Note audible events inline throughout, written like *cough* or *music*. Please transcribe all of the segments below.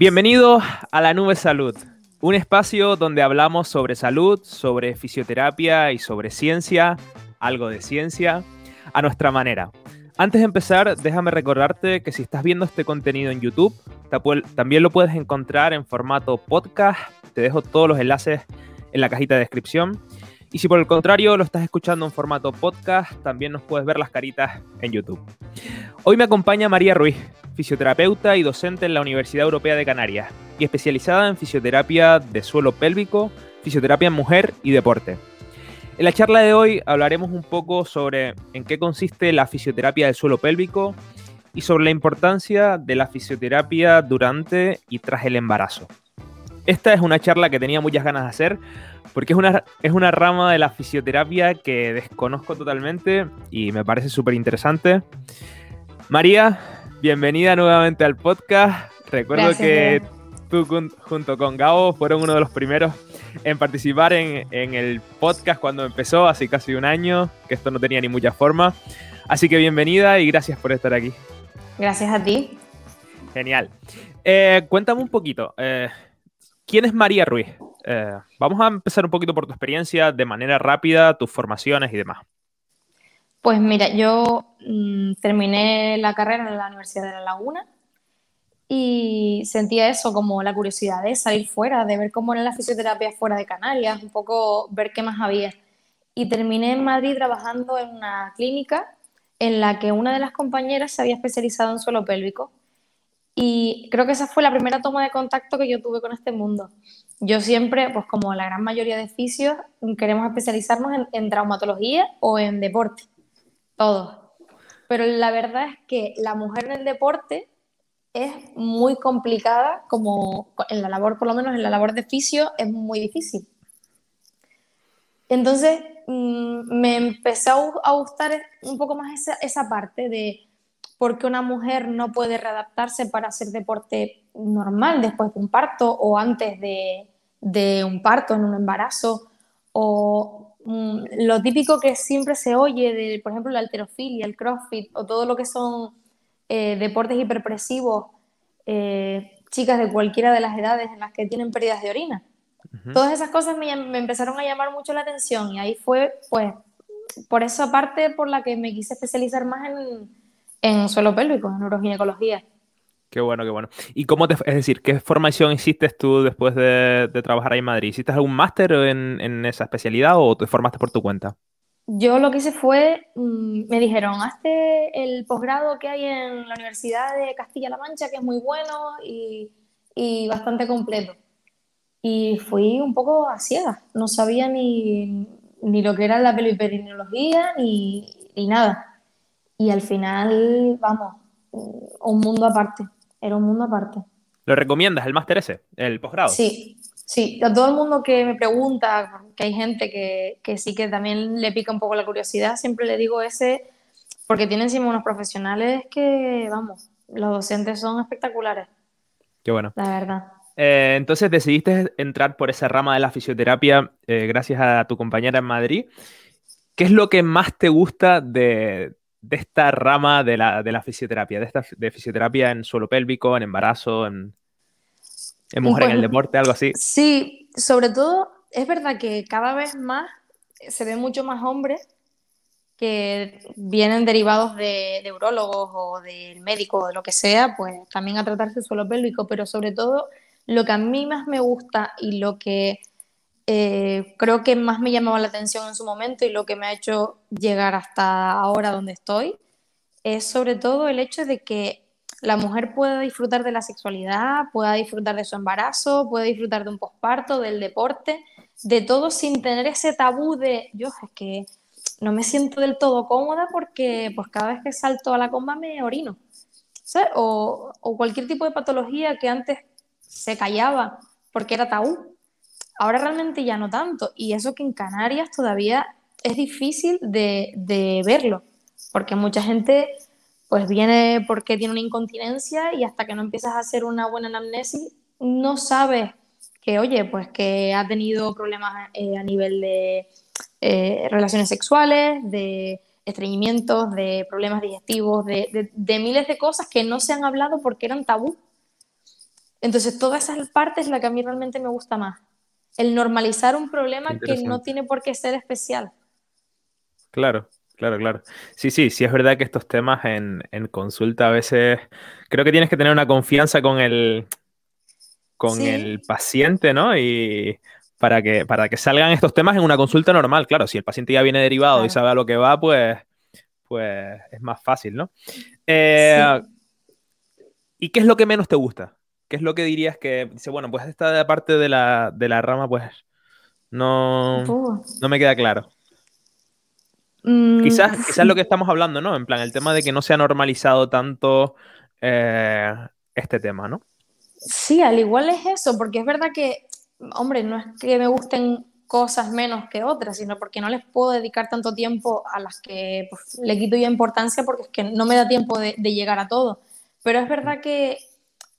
Bienvenidos a la Nube Salud, un espacio donde hablamos sobre salud, sobre fisioterapia y sobre ciencia, algo de ciencia, a nuestra manera. Antes de empezar, déjame recordarte que si estás viendo este contenido en YouTube, también lo puedes encontrar en formato podcast. Te dejo todos los enlaces en la cajita de descripción. Y si por el contrario lo estás escuchando en formato podcast, también nos puedes ver las caritas en YouTube. Hoy me acompaña María Ruiz, fisioterapeuta y docente en la Universidad Europea de Canarias y especializada en fisioterapia de suelo pélvico, fisioterapia en mujer y deporte. En la charla de hoy hablaremos un poco sobre en qué consiste la fisioterapia del suelo pélvico y sobre la importancia de la fisioterapia durante y tras el embarazo. Esta es una charla que tenía muchas ganas de hacer porque es una, es una rama de la fisioterapia que desconozco totalmente y me parece súper interesante. María, bienvenida nuevamente al podcast. Recuerdo que tú junto con Gabo fueron uno de los primeros en participar en, en, el podcast cuando empezó, hace casi un año, que esto no tenía ni mucha forma. Así que bienvenida y gracias por estar aquí. Gracias a ti. Genial. Eh, cuéntame un poquito, eh, ¿quién es María Ruiz? Eh, vamos a empezar un poquito por tu experiencia de manera rápida, tus formaciones y demás. Pues mira, yo mm, terminé la carrera en la Universidad de La Laguna y sentía eso como la curiosidad de salir fuera, de ver cómo era la fisioterapia fuera de Canarias, un poco ver qué más había. Y terminé en Madrid trabajando en una clínica en la que una de las compañeras se había especializado en suelo pélvico. Y creo que esa fue la primera toma de contacto que yo tuve con este mundo. Yo siempre, pues como la gran mayoría de fisios, queremos especializarnos en, en traumatología o en deporte todos. Pero la verdad es que la mujer en el deporte es muy complicada, como en la labor, por lo menos en la labor de fisio, es muy difícil. Entonces mm, me empezó a gustar un poco más esa, parte de por qué una mujer no puede readaptarse para hacer deporte normal después de un parto o antes de, de un parto, en un embarazo, o Mm, lo típico que siempre se oye de, por ejemplo, la alterofilia, el crossfit o todo lo que son eh, deportes hiperpresivos, eh, chicas de cualquiera de las edades en las que tienen pérdidas de orina. Todas esas cosas me, empezaron a llamar mucho la atención y ahí fue, pues, por esa parte por la que me quise especializar más en, en suelo pélvico, en neuroginecología. Qué bueno, qué bueno. ¿Y cómo te, es decir, qué formación hiciste tú después de, trabajar ahí en Madrid? ¿Hiciste algún máster en, esa especialidad o te formaste por tu cuenta? Yo lo que hice fue, mm, me dijeron, hazte el posgrado que hay en la Universidad de Castilla-La Mancha, que es muy bueno y, bastante completo. Y fui un poco a ciegas, no sabía ni, lo que era la peliperinología ni, ni nada. Y al final, vamos, un mundo aparte era un mundo aparte. ¿Lo recomiendas el máster ese, el posgrado? Sí, sí. A todo el mundo que me pregunta, que hay gente que, que, sí que también le pica un poco la curiosidad, siempre le digo ese, porque tienen encima unos profesionales que, vamos, los docentes son espectaculares. Qué bueno. La verdad. Eh, entonces decidiste entrar por esa rama de la fisioterapia eh, gracias a tu compañera en Madrid. ¿Qué es lo que más te gusta de, de esta rama de la, de la fisioterapia, de, esta, de fisioterapia en suelo pélvico, en embarazo, en, en mujer en el deporte, algo así. Sí, sobre todo es verdad que cada vez más se ven mucho más hombres que vienen derivados de, de urólogos o del médico o de lo que sea, pues también a tratarse el suelo pélvico, pero sobre todo lo que a mí más me gusta y lo que eh, creo que más me llamaba la atención en su momento y lo que me ha hecho llegar hasta ahora donde estoy es sobre todo el hecho de que la mujer pueda disfrutar de la sexualidad, pueda disfrutar de su embarazo, pueda disfrutar de un posparto, del deporte, de todo sin tener ese tabú de, yo es que no me siento del todo cómoda porque pues cada vez que salto a la comba me orino. O, o cualquier tipo de patología que antes se callaba porque era tabú. Ahora realmente ya no tanto. Y eso que en Canarias todavía es difícil de, verlo, porque mucha gente pues viene porque tiene una incontinencia y hasta que no empiezas a hacer una buena anamnesis no sabes que, oye, pues que ha tenido problemas eh, a nivel de eh, relaciones sexuales, de estreñimientos, de problemas digestivos, de, de, miles de cosas que no se han hablado porque eran tabú. Entonces, toda esa parte es la que a mí realmente me gusta más. El normalizar un problema que no tiene por qué ser especial. Claro, claro, claro. Sí, sí, sí es verdad que estos temas en, consulta a veces creo que tienes que tener una confianza con el, con el paciente, ¿no? Y para que, para que salgan estos temas en una consulta normal, claro, si el paciente ya viene derivado y sabe a lo que va, pues, pues es más fácil, ¿no? Eh, ¿Y qué es lo que menos te gusta? ¿Qué es lo que dirías que dice, bueno, pues esta parte de la, de la rama, pues no, no me queda claro? Mm, quizás, quizás lo que estamos hablando, ¿no? En plan, el tema de que no se ha normalizado tanto eh, este tema, ¿no? Sí, al igual es eso, porque es verdad que, hombre, no es que me gusten cosas menos que otras, sino porque no les puedo dedicar tanto tiempo a las que pues, le quito yo importancia porque es que no me da tiempo de llegar a todo. Pero es verdad que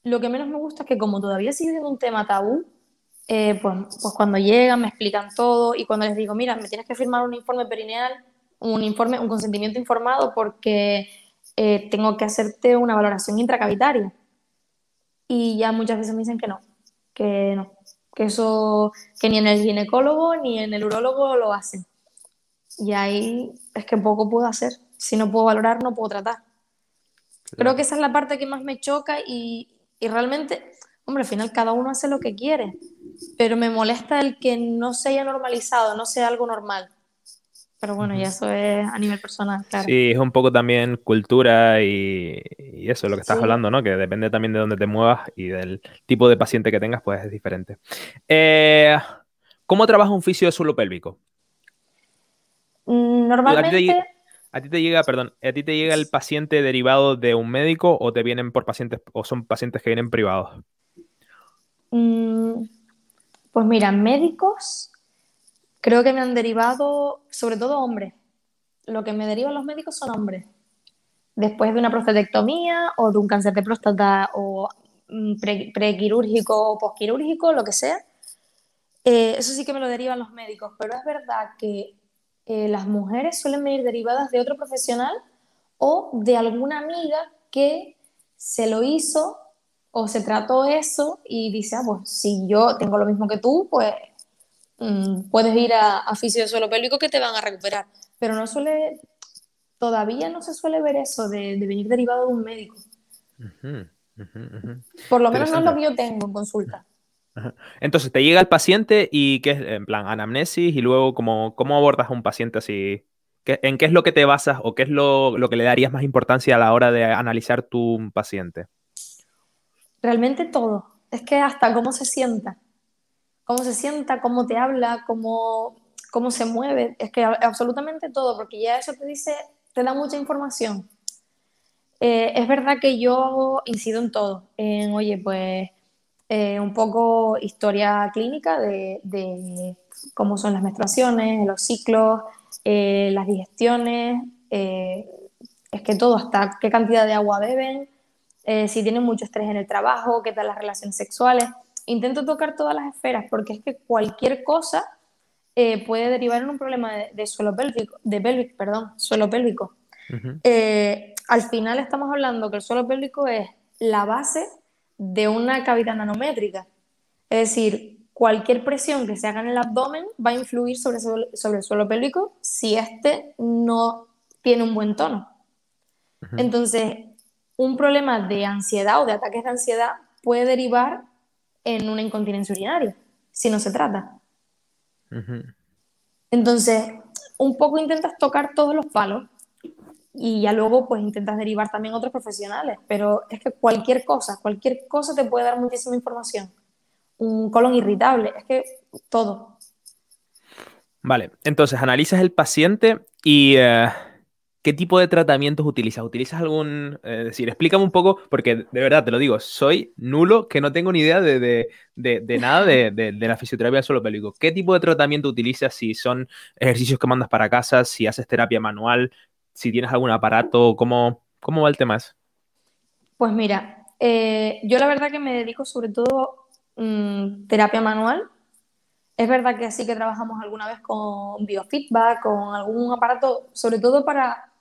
lo que menos me gusta es que como todavía sigue siendo un tema tabú, eh, pues, pues, cuando llegan me explican todo y cuando les digo, mira, me tienes que firmar un informe perineal, un informe, un consentimiento informado porque eh, tengo que hacerte una valoración intracavitaria. Y ya muchas veces me dicen que no, que no, que eso, que ni en el ginecólogo ni en el urólogo lo hacen. Y ahí es que poco puedo hacer. Si no puedo valorar, no puedo tratar. Creo que esa es la parte que más me choca y, y realmente, hombre, al final cada uno hace lo que quiere, pero me molesta el que no se haya normalizado, no sea algo normal. Pero bueno, ya eso es a nivel personal, claro. Sí, es un poco también cultura y, eso, lo que estás hablando, ¿no? Que depende también de dónde te muevas y del tipo de paciente que tengas, pues es diferente. Eh, ¿Cómo trabaja un fisio de suelo pélvico? Mm, normalmente... ¿A ti te llega, perdón, a ti te llega el paciente derivado de un médico o te vienen por pacientes o son pacientes que vienen privados? Mm, pues mira, médicos creo que me han derivado, sobre todo hombres. Lo que me derivan los médicos son hombres. Después de una prostatectomía o de un cáncer de próstata o mm, prequirúrgico o posquirúrgico, lo que sea. Eh, eso sí que me lo derivan los médicos, pero es verdad que eh, las mujeres suelen venir derivadas de otro profesional o de alguna amiga que se lo hizo o se trató eso y dice, ah, pues si yo tengo lo mismo que tú, pues mm, puedes ir a, a fisio de suelo pélvico que te van a recuperar. Pero no suele, todavía no se suele ver eso de, venir derivado de un médico. Por lo menos no es lo que yo tengo en consulta. Entonces te llega el paciente y qué en plan, anamnesis y luego cómo, cómo abordas a un paciente así. ¿En qué es lo que te basas o qué es lo, que le darías más importancia a la hora de analizar tu paciente? Realmente todo. Es que hasta cómo se sienta. Cómo se sienta, cómo te habla, cómo, cómo se mueve. Es que absolutamente todo, porque ya eso te dice, te da mucha información. Eh, es verdad que yo incido en todo. En, oye, pues eh, un poco historia clínica de, cómo son las menstruaciones, los ciclos, eh, las digestiones, eh, es que todo, hasta qué cantidad de agua beben, si tienen mucho estrés en el trabajo, qué tal las relaciones sexuales. Intento tocar todas las esferas porque es que cualquier cosa puede derivar en un problema de, suelo pélvico, de pelvic, perdón, suelo pélvico. al final estamos hablando que el suelo pélvico es la base de una cavidad nanométrica. Es decir, cualquier presión que se haga en el abdomen va a influir sobre, sobre el suelo pélvico si éste no tiene un buen tono. Entonces, un problema de ansiedad o de ataques de ansiedad puede derivar en una incontinencia urinaria, si no se trata. Entonces, un poco intentas tocar todos los palos y ya luego pues intentas derivar también otros profesionales, pero es que cualquier cosa, cualquier cosa te puede dar muchísima información. Un colon irritable, es que todo. Vale, entonces analizas el paciente y eh, ¿qué tipo de tratamientos utilizas? ¿Utilizas algún, eh, decir, explícame un poco, porque de verdad te lo digo, soy nulo, que no tengo ni idea de, de, de, nada de, la fisioterapia del suelo pélvico. ¿Qué tipo de tratamiento utilizas? Si son ejercicios que mandas para casa, si haces terapia manual, si tienes algún aparato, ¿cómo, cómo va el tema? Pues mira, eh, yo la verdad que me dedico sobre todo mm, terapia manual. Es verdad que sí que trabajamos alguna vez con biofeedback, con algún aparato, sobre todo para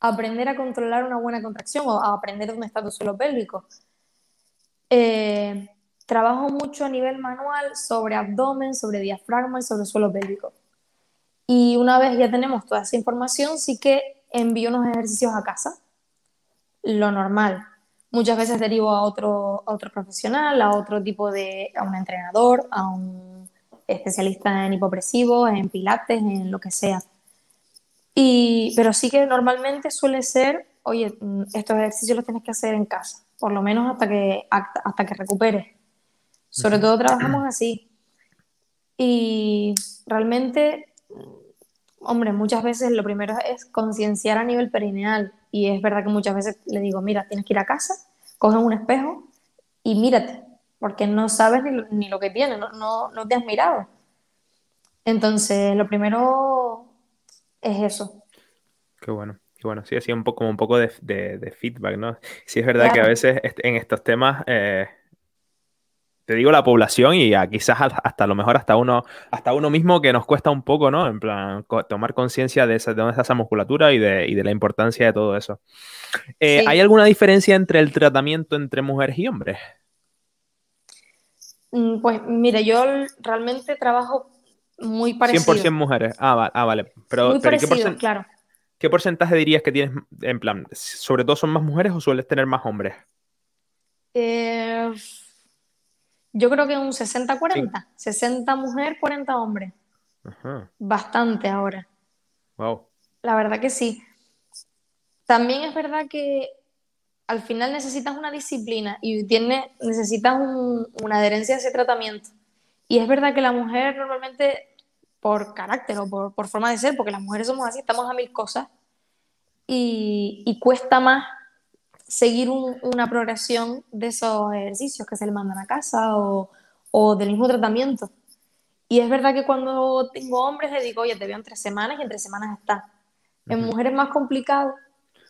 aprender a controlar una buena contracción o a aprender dónde está tu suelo pélvico. eh, trabajo mucho a nivel manual sobre abdomen, sobre diafragma y sobre suelo pélvico. Y una vez ya tenemos toda esa información, sí que envío unos ejercicios a casa. Lo normal. Muchas veces derivo a otro, a otro profesional, a otro tipo de, a un entrenador, a un especialista en hipopresivos, en pilates, en lo que sea. Y, pero sí que normalmente suele ser, oye, mm, estos ejercicios los tienes que hacer en casa, por lo menos hasta que, hasta que recuperes. Sobre todo trabajamos así. Y realmente, hombre, muchas veces lo primero es concienciar a nivel perineal. Y es verdad que muchas veces le digo, mira, tienes que ir a casa, coge un espejo y mírate, porque no sabes ni lo, que tienes, no, no, te has mirado. Entonces, lo primero es eso. Qué bueno. Qué bueno, sí, así un poco, como un poco de, feedback, ¿no? Sí, es verdad que a veces en estos temas eh, te digo la población y quizás hasta lo mejor hasta uno, hasta uno mismo que nos cuesta un poco, ¿no? En plan, tomar conciencia de, esa, de dónde está esa musculatura y de, la importancia de todo eso. Eh, ¿Hay alguna diferencia entre el tratamiento entre mujeres y hombres? Mm, pues mire, yo realmente trabajo muy parecido. 100% mujeres. Ah, ah vale. Pero, muy parecido, claro. ¿Qué porcentaje dirías que tienes, en plan, sobre todo son más mujeres o sueles tener más hombres? Eh, yo creo que un 60-40. 60 mujer, 40 hombre. Bastante ahora. Wow. La verdad que sí. También es verdad que al final necesitas una disciplina y tiene, necesitas una adherencia a ese tratamiento. Y es verdad que la mujer normalmente, por carácter o por, forma de ser, porque las mujeres somos así, estamos a mil cosas, y, y cuesta más seguir una progresión de esos ejercicios que se le mandan a casa o, o, del mismo tratamiento. Y es verdad que cuando tengo hombres le digo, oye, te veo en tres semanas y en tres semanas está. En mujeres es más complicado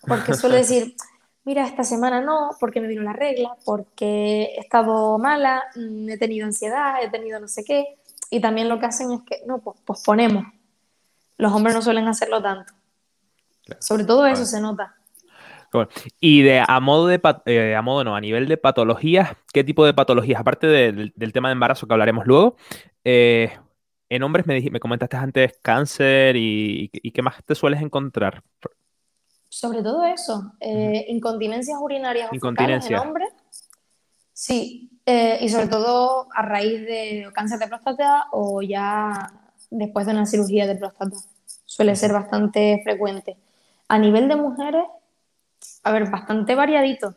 porque suele *laughs* decir, mira, esta semana no, porque me vino la regla, porque he estado mala, mm, he tenido ansiedad, he tenido no sé qué. Y también lo que hacen es que, no, pues posponemos. Los hombres no suelen hacerlo tanto. Sobre todo eso se nota. Y de a modo de eh, a modo no, a nivel de patologías, ¿qué tipo de patologías? Aparte del, tema de embarazo que hablaremos luego, eh, en hombres me, me comentaste antes cáncer y, qué más te sueles encontrar. Sobre todo eso, eh, incontinencias urinarias Incontinencia. en hombres. Sí, y sobre todo a raíz de cáncer de próstata o ya después de una cirugía de próstata. Suele ser bastante frecuente. A nivel de mujeres, a ver, bastante variadito.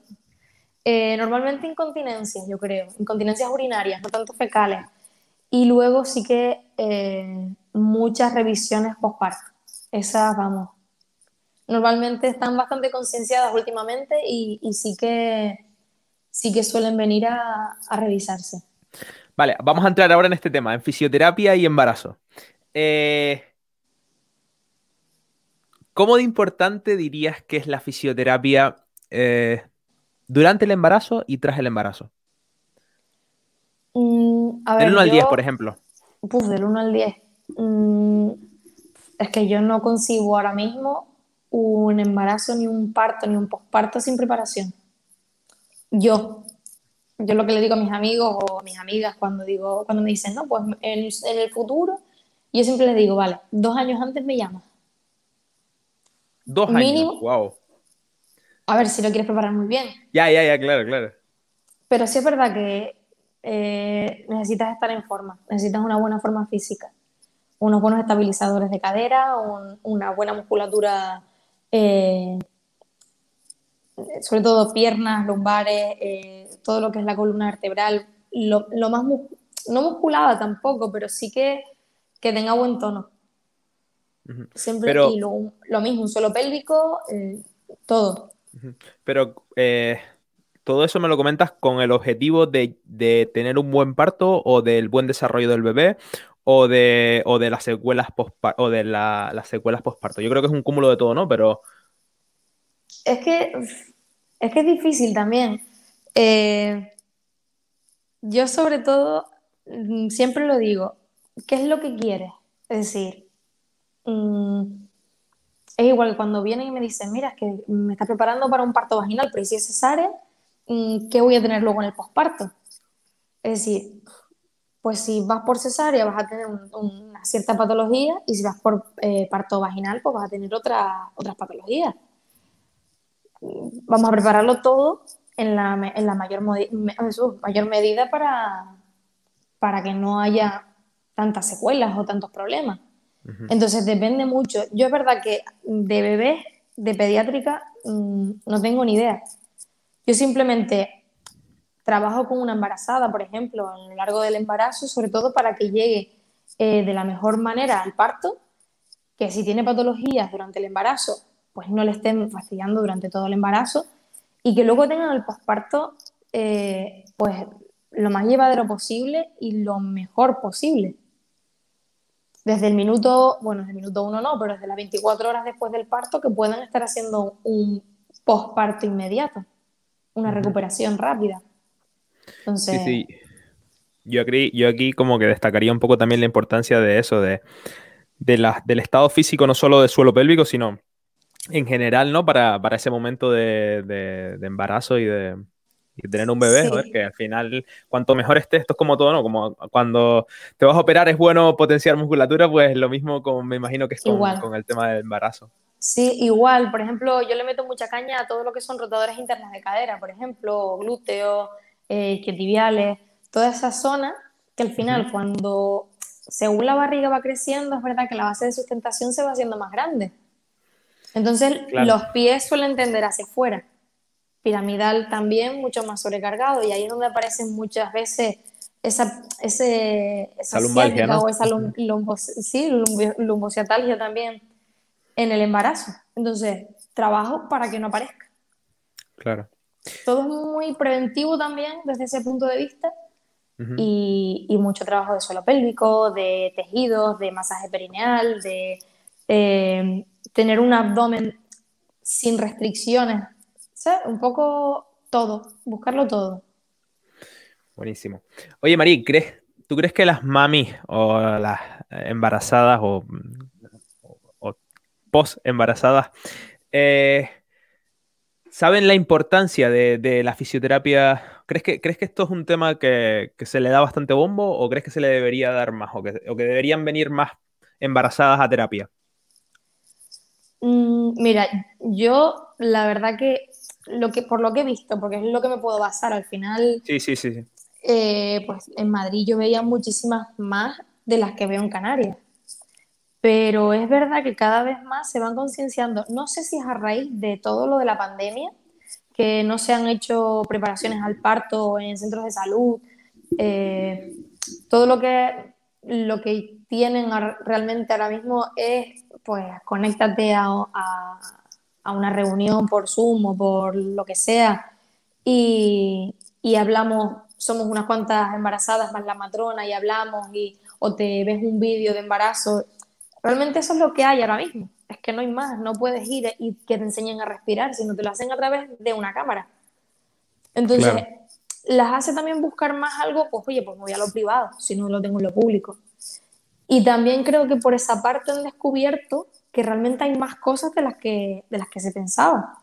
Eh, normalmente incontinencias, yo creo, incontinencias urinarias, no tanto fecales. Y luego sí que eh, muchas revisiones postparto. Esas, vamos, normalmente están bastante concienciadas últimamente y, sí, que, sí que suelen venir a, revisarse. Vale, vamos a entrar ahora en este tema, en fisioterapia y embarazo. Eh, ¿Cómo de importante dirías que es la fisioterapia eh, durante el embarazo y tras el embarazo? Mm, del 1 al 10, por ejemplo. Pues del 1 al 10. Mm, es que yo no concibo ahora mismo un embarazo, ni un parto, ni un posparto sin preparación. Yo. Yo lo que le digo a mis amigos o a mis amigas cuando, digo, cuando me dicen, no, pues en, en el futuro, yo siempre les digo, vale, dos años antes me llamas Dos años. Wow. A ver si lo quieres preparar muy bien. Ya, ya, ya, claro, claro. Pero sí es verdad que eh, necesitas estar en forma, necesitas una buena forma física, unos buenos estabilizadores de cadera, una buena musculatura, eh, sobre todo piernas, lumbares, eh, todo lo que es la columna vertebral, lo, más, no musculada tampoco, pero sí que, que tenga buen tono. Siempre Pero, y lo, mismo, un suelo pélvico, eh, todo. Pero eh, todo eso me lo comentas con el objetivo de, tener un buen parto o del buen desarrollo del bebé o de, o de las secuelas o de las secuelas postparto. Yo creo que es un cúmulo de todo, ¿no? Pero. Es que es que es difícil también. Eh, yo sobre todo mm, siempre lo digo, ¿qué es lo que quieres? Es decir, Mm, es igual que cuando vienen y me dicen, mira, es que me está preparando para un parto vaginal, pero si es cesárea, mm, ¿qué voy a tener luego en el posparto? Es decir, pues si vas por cesárea vas a tener una cierta patología y si vas por eh, parto vaginal pues vas a tener otra, otras patologías. Vamos a prepararlo todo en la, mayor, mayor medida para, para que no haya tantas secuelas o tantos problemas. Entonces depende mucho. Yo es verdad que de bebés, de pediátrica, mm, no tengo ni idea. Yo simplemente trabajo con una embarazada, por ejemplo, a lo largo del embarazo, sobre todo para que llegue eh, de la mejor manera al parto, que si tiene patologías durante el embarazo, pues no le estén fastidiando durante todo el embarazo y que luego tengan el posparto, eh, pues lo más llevadero posible y lo mejor posible. Desde el minuto, bueno, desde el minuto uno no, pero desde las 24 horas después del parto que puedan estar haciendo un posparto inmediato, una recuperación rápida. Entonces, sí, sí. Yo aquí, yo aquí como que destacaría un poco también la importancia de eso, de, del estado físico no solo del suelo pélvico, sino en general, ¿no? Para, ese momento de, embarazo y de, tener un bebé, que al final, cuanto mejor estés, esto es como todo, ¿no? Como cuando te vas a operar es bueno potenciar musculatura, pues lo mismo como me imagino que es con, con el tema del embarazo. Sí, igual, por ejemplo, yo le meto mucha caña a todo lo que son rotadores internos de cadera, por ejemplo, glúteos, eh, tibiales, toda esa zona que al final cuando según la barriga va creciendo, es verdad que la base de sustentación se va haciendo más grande. Entonces los pies suelen tender hacia afuera. Piramidal también mucho más sobrecargado y ahí es donde aparecen muchas veces esa, ese, esa, o esa sí, lumbociatalgia también en el embarazo. Entonces, trabajo para que no aparezca. Claro. Todo es muy preventivo también desde ese punto de vista y, mucho trabajo de suelo pélvico, de tejidos, de masaje perineal, de eh, tener un abdomen sin restricciones. Un poco todo, buscarlo todo. Buenísimo. Oye, Marí, ¿crees, ¿tú crees que las mamis o las embarazadas o, post embarazadas eh, saben la importancia de, la fisioterapia? ¿Crees que, ¿Crees que esto es un tema que, se le da bastante bombo o crees que se le debería dar más o que, deberían venir más embarazadas a terapia? Mm, mira, yo la verdad que, lo que por lo que he visto, porque es lo que me puedo basar al final. Sí, sí, sí. Eh, pues en Madrid yo veía muchísimas más de las que veo en Canarias. Pero es verdad que cada vez más se van concienciando, no sé si es a raíz de todo lo de la pandemia, que no se han hecho preparaciones al parto en centros de salud, eh, todo lo que, lo que tienen realmente ahora mismo es, pues, conéctate a, a, una reunión por Zoom o por lo que sea y, y hablamos, somos unas cuantas embarazadas más la matrona y hablamos y, o te ves un vídeo de embarazo Realmente eso es lo que hay ahora mismo. Es que no hay más, no puedes ir y que te enseñen a respirar, sino te lo hacen a través de una cámara. Entonces, las hace también buscar más algo, pues oye, pues me voy a lo privado, si no lo tengo en lo público. Y también creo que por esa parte han descubierto que realmente hay más cosas de las que, de las que se pensaba.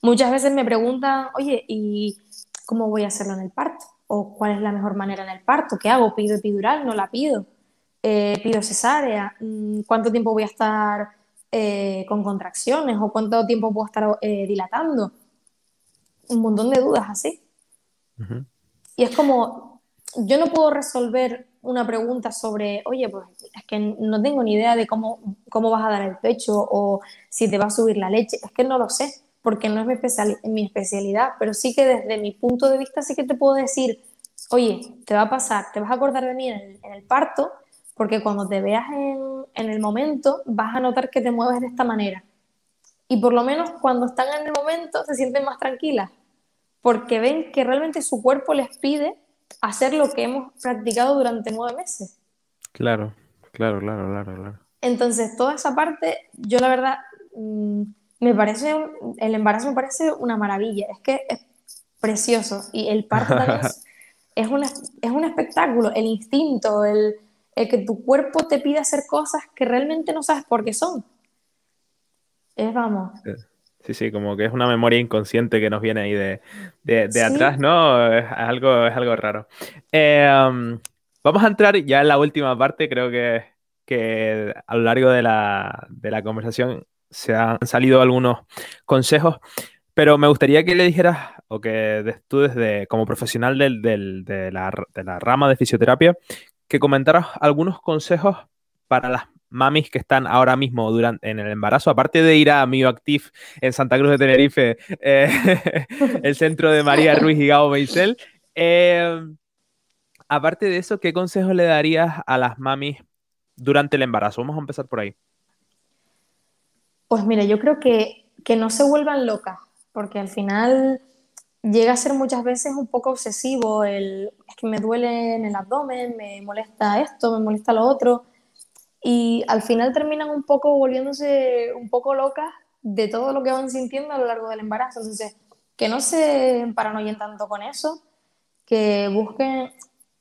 Muchas veces me preguntan, oye, ¿y cómo voy a hacerlo en el parto? ¿O cuál es la mejor manera en el parto? ¿Qué hago? ¿Pido epidural? ¿No la pido? eh, pido cesárea, mm, cuánto tiempo voy a estar eh, con contracciones o cuánto tiempo puedo estar eh, dilatando. Un montón de dudas así. Y es como, yo no puedo resolver una pregunta sobre, oye, pues es que no tengo ni idea de cómo, cómo vas a dar el pecho o si te va a subir la leche. Es que no lo sé, porque no es mi, especial, mi especialidad, pero sí que desde mi punto de vista sí que te puedo decir, oye, te va a pasar, te vas a acordar de mí en el parto porque cuando te veas en, el momento vas a notar que te mueves de esta manera. Y por lo menos cuando están en el momento se sienten más tranquilas, porque ven que realmente su cuerpo les pide hacer lo que hemos practicado durante nueve meses. Claro, claro, claro, claro, claro. Entonces, toda esa parte, yo la verdad, mm, me parece, el embarazo me parece una maravilla, es que es precioso y el parto es, *laughs* es, es un espectáculo, el instinto, el, el que tu cuerpo te pide hacer cosas que realmente no sabes por qué son. Es, vamos, Sí, sí, como que es una memoria inconsciente que nos viene ahí de, de, atrás, ¿no? Es algo, es algo raro. Eh, um, vamos a entrar ya en la última parte, creo que, que a lo largo de la, de la conversación se han salido algunos consejos, pero me gustaría que le dijeras, o que tú desde, como profesional del, del, de, la, de la rama de fisioterapia, que comentaras algunos consejos para las mamis que están ahora mismo durante, en el embarazo, aparte de ir a Mioactive en Santa Cruz de Tenerife, eh, *laughs* el centro de María Ruiz y Gabo Meisel, eh, aparte de eso, ¿qué consejos le darías a las mamis durante el embarazo? Vamos a empezar por ahí. Pues mira, yo creo que, que no se vuelvan locas, porque al final llega a ser muchas veces un poco obsesivo, el, es que me duele en el abdomen, me molesta esto, me molesta lo otro, y al final terminan un poco volviéndose un poco locas de todo lo que van sintiendo a lo largo del embarazo. Entonces, que no se paranoien tanto con eso, que busquen,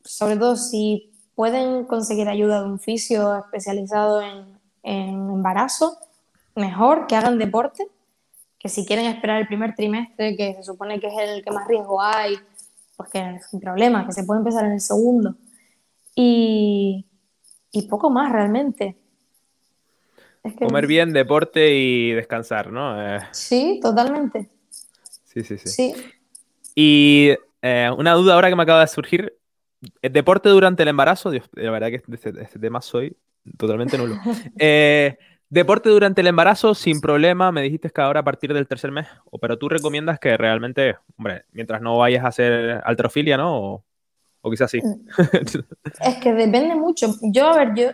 sobre todo si pueden conseguir ayuda de un fisio especializado en, en embarazo, mejor, que hagan deporte, que si quieren esperar el primer trimestre, que se supone que es el que más riesgo hay, pues que es un problema, que se puede empezar en el segundo. Y, y poco más realmente. Comer bien, deporte y descansar, ¿no? Eh, sí, totalmente. Sí, sí, sí. Y eh, una duda ahora que me acaba de surgir. ¿El deporte durante el embarazo? Dios, la verdad que este, este tema soy totalmente nulo. *laughs* Eh, deporte durante el embarazo sin problema, me dijiste que ahora a partir del tercer mes, pero tú recomiendas que realmente, hombre, mientras no vayas a hacer altrofilia, ¿no? O quizás sí. Mm. *laughs* es que depende mucho. Yo, a ver, yo,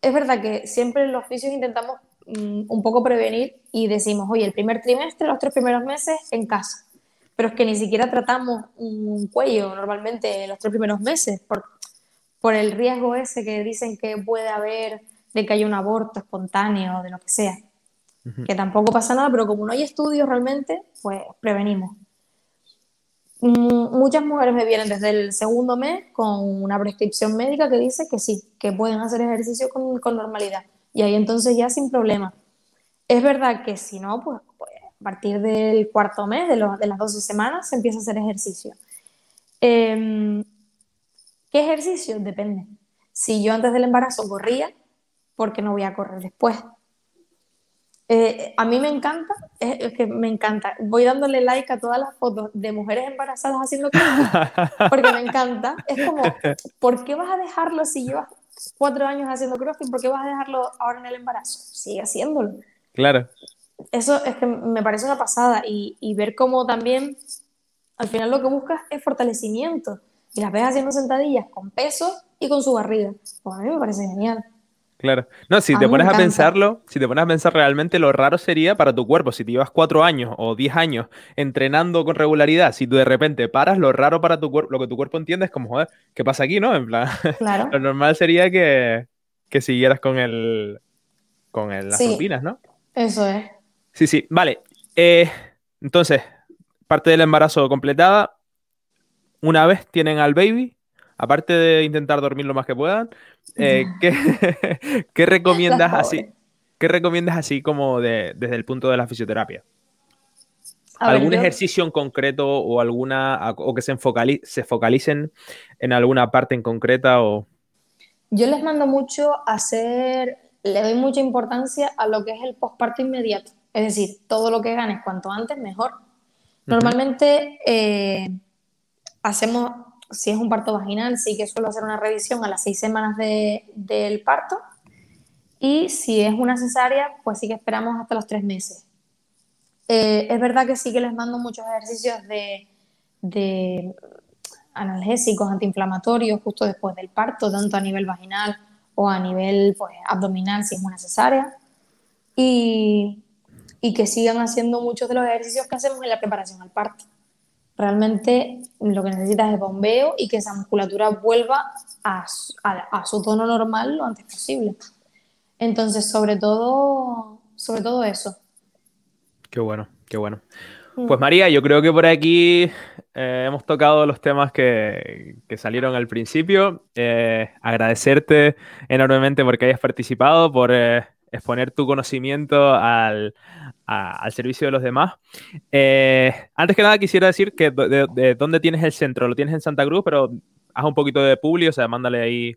es verdad que siempre en los oficios intentamos mm, un poco prevenir y decimos, oye, el primer trimestre, los tres primeros meses en casa. Pero es que ni siquiera tratamos un cuello normalmente los tres primeros meses por, por el riesgo ese que dicen que puede haber de que haya un aborto espontáneo o de lo que sea. Que tampoco pasa nada, pero como no hay estudios realmente, pues prevenimos. Muchas mujeres me vienen desde el segundo mes con una prescripción médica que dice que sí, que pueden hacer ejercicio con, con normalidad. Y ahí entonces ya sin problema. Es verdad que si no, pues, pues a partir del cuarto mes, de, de, las 12 semanas, se empieza a hacer ejercicio. Em, ¿Qué ejercicio? Depende. Si yo antes del embarazo corría, ¿por qué no voy a correr después? Eh, a mí me encanta, es, que me encanta. Voy dándole like a todas las fotos de mujeres embarazadas haciendo crossfit, porque me encanta. Es como, ¿por qué vas a dejarlo si llevas cuatro años haciendo crossfit? ¿Por qué vas a dejarlo ahora en el embarazo? Sigue haciéndolo. Claro. Eso es que me parece una pasada y, y ver cómo también al final lo que buscas es fortalecimiento y las ves haciendo sentadillas con peso y con su barriga. Pues a mí me parece genial. Claro. No, si te pones a pensarlo, si te pones a pensar realmente lo raro sería para tu cuerpo, si te llevas cuatro años o diez años entrenando con regularidad, si tú de repente paras, lo raro para tu cuerpo, lo que tu cuerpo entiende es como, joder, ¿qué pasa aquí, no? En plan, *laughs* lo normal sería que, que, siguieras con el, con el, las rutinas, ¿no? Eso es. Sí, sí, vale. Eh, entonces, parte del embarazo completada, una vez tienen al baby, aparte de intentar dormir lo más que puedan, eh, *laughs* *laughs* ¿qué, recomiendas así? ¿Qué recomiendas así como desde el punto de la fisioterapia? ¿Algún ejercicio en concreto o alguna o que se, se focalicen en alguna parte en concreta o yo les mando mucho a hacer le doy mucha importancia a lo que es el posparto inmediato es decir todo lo que ganes cuanto antes mejor normalmente eh, hacemos si es un parto vaginal, sí que suelo hacer una revisión a las seis semanas del parto. Y si es una cesárea, pues sí que esperamos hasta los tres meses. Eh, es verdad que sí que les mando muchos ejercicios de, analgésicos, antiinflamatorios, justo después del parto, tanto a nivel vaginal o a nivel pues, abdominal, si es una cesárea. Y que sigan haciendo muchos de los ejercicios que hacemos en la preparación al parto realmente lo que necesitas es bombeo y que esa musculatura vuelva a, su tono normal lo antes posible. Entonces, sobre todo, sobre todo eso. Qué bueno, qué bueno. Mm. Pues María, yo creo que por aquí eh, hemos tocado los temas que, salieron al principio. Eh, agradecerte enormemente porque hayas participado, por eh, exponer tu conocimiento al, servicio de los demás. Eh, antes que nada quisiera decir que de, dónde tienes el centro, lo tienes en Santa Cruz, pero haz un poquito de publi, o sea, mándale ahí.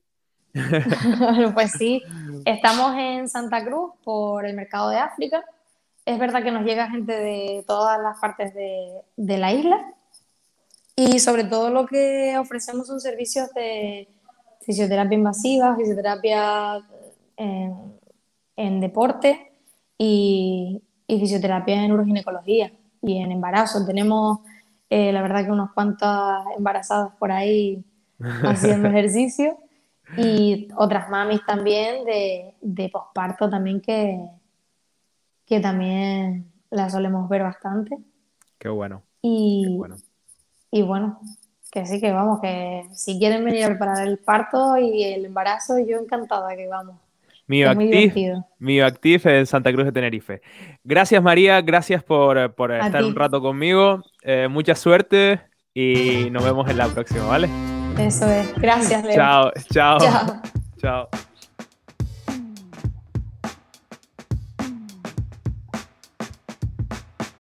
*laughs* *laughs* pues sí, estamos en Santa Cruz por el mercado de África. Es verdad que nos llega gente de todas las partes de, de la isla y sobre todo lo que ofrecemos son servicios de fisioterapia invasiva, fisioterapia en, en deporte y, y, fisioterapia en uroginecología y en embarazo. Tenemos, eh, la verdad, que unos cuantas embarazadas por ahí *laughs* haciendo ejercicio y otras mamis también de, de posparto también que, que también las solemos ver bastante. Qué bueno. Y, Qué bueno. y bueno, que sí, que vamos, que si quieren venir a preparar el parto y el embarazo, yo encantada que vamos. Mío Active, en Santa Cruz de Tenerife. Gracias María, gracias por, estar un rato conmigo. Eh, mucha suerte y nos vemos en la próxima, ¿vale? Eso es. Gracias, Leo. Chao, chao. Chao. chao.